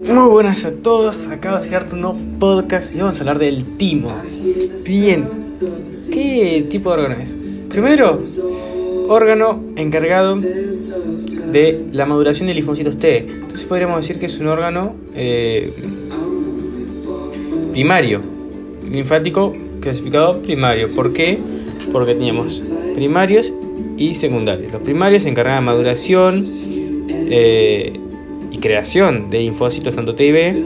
Muy buenas a todos, acabo de tirar un nuevo podcast y vamos a hablar del timo. Bien, ¿qué tipo de órgano es? Primero, órgano encargado de la maduración de linfocitos T. Entonces podríamos decir que es un órgano eh, primario, linfático clasificado primario. ¿Por qué? Porque teníamos primarios y secundarios. Los primarios se encargan de maduración eh, y creación de linfocitos tanto T y B,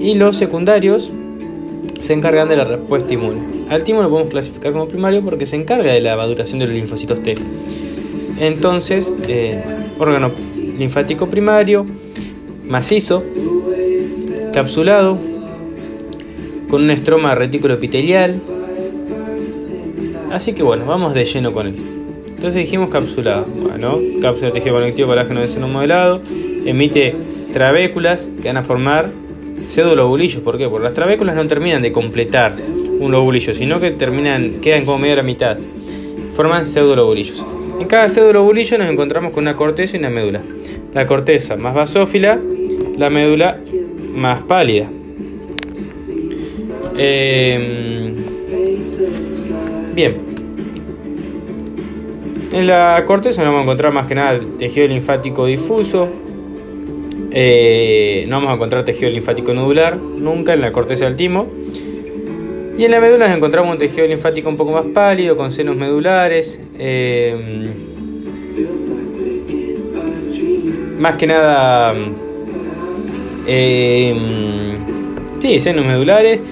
y los secundarios se encargan de la respuesta inmune. Al timo lo podemos clasificar como primario porque se encarga de la maduración de los linfocitos T. Entonces, eh, órgano linfático primario, macizo, capsulado, con un estroma retículo epitelial. Así que bueno, vamos de lleno con él. Entonces dijimos capsulado. Bueno, cápsula de tejido conectivo colágeno de seno modelado. Emite trabéculas que van a formar pseudolobulillos. ¿Por qué? Porque las trabéculas no terminan de completar un lobulillo, sino que terminan, quedan como medio a la mitad. Forman pseudolobulillos. En cada pseudolobulillo nos encontramos con una corteza y una médula. La corteza más basófila, la médula más pálida. Eh, bien. En la corteza no vamos a encontrar más que nada tejido linfático difuso. Eh, no vamos a encontrar tejido linfático nodular, nunca en la corteza del timo. Y en la médula nos encontramos un tejido linfático un poco más pálido, con senos medulares. Eh, más que nada. Eh, sí, senos medulares.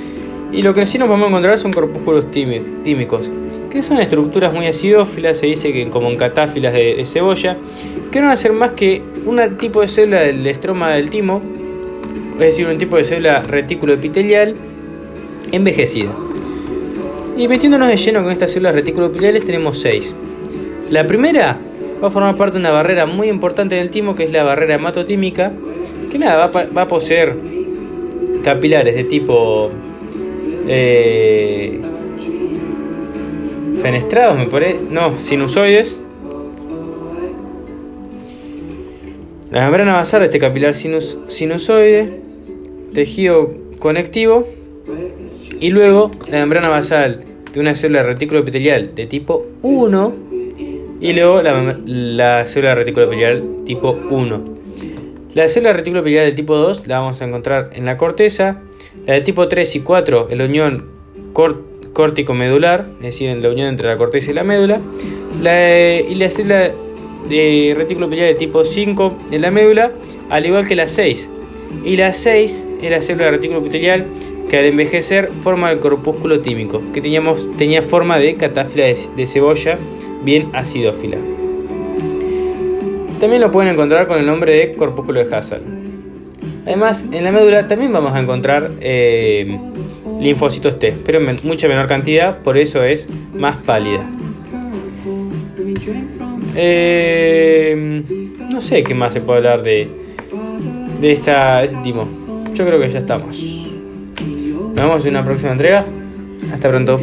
Y lo que sí nos vamos a encontrar son corpúsculos tímicos, que son estructuras muy acidófilas, se dice que como en catáfilas de, cebolla, que no van a ser más que un tipo de célula del estroma del timo, es decir, un tipo de célula retículo epitelial envejecida. Y metiéndonos de lleno con estas células retículo epiteliales tenemos seis. La primera va a formar parte de una barrera muy importante del timo, que es la barrera hematotímica, que nada, va, va a poseer capilares de tipo eh, fenestrados, me parece. No, sinusoides. La membrana basal de este capilar sinus, sinusoide, tejido conectivo, y luego la membrana basal de una célula retículo epitelial de tipo 1, y luego la, la célula retículo epitelial tipo 1. La célula retículo epitelial del tipo 2 la vamos a encontrar en la corteza, la de tipo 3 y 4 en la unión córtico-medular, es decir, en la unión entre la corteza y la médula, la, y la célula de retículo epitelial de tipo 5 en la médula, al igual que la 6. Y la 6 es la célula de retículo epitelial que al envejecer forma el corpúsculo tímico, que teníamos, tenía forma de catáfila de, de cebolla bien acidófila. También lo pueden encontrar con el nombre de corpúsculo de Hassel. Además, en la médula también vamos a encontrar eh, linfocitos T, pero en mucha menor cantidad, por eso es más pálida. Eh, no sé qué más se puede hablar de, de, esta, de este timo. Yo creo que ya estamos. Nos vemos en una próxima entrega. Hasta pronto.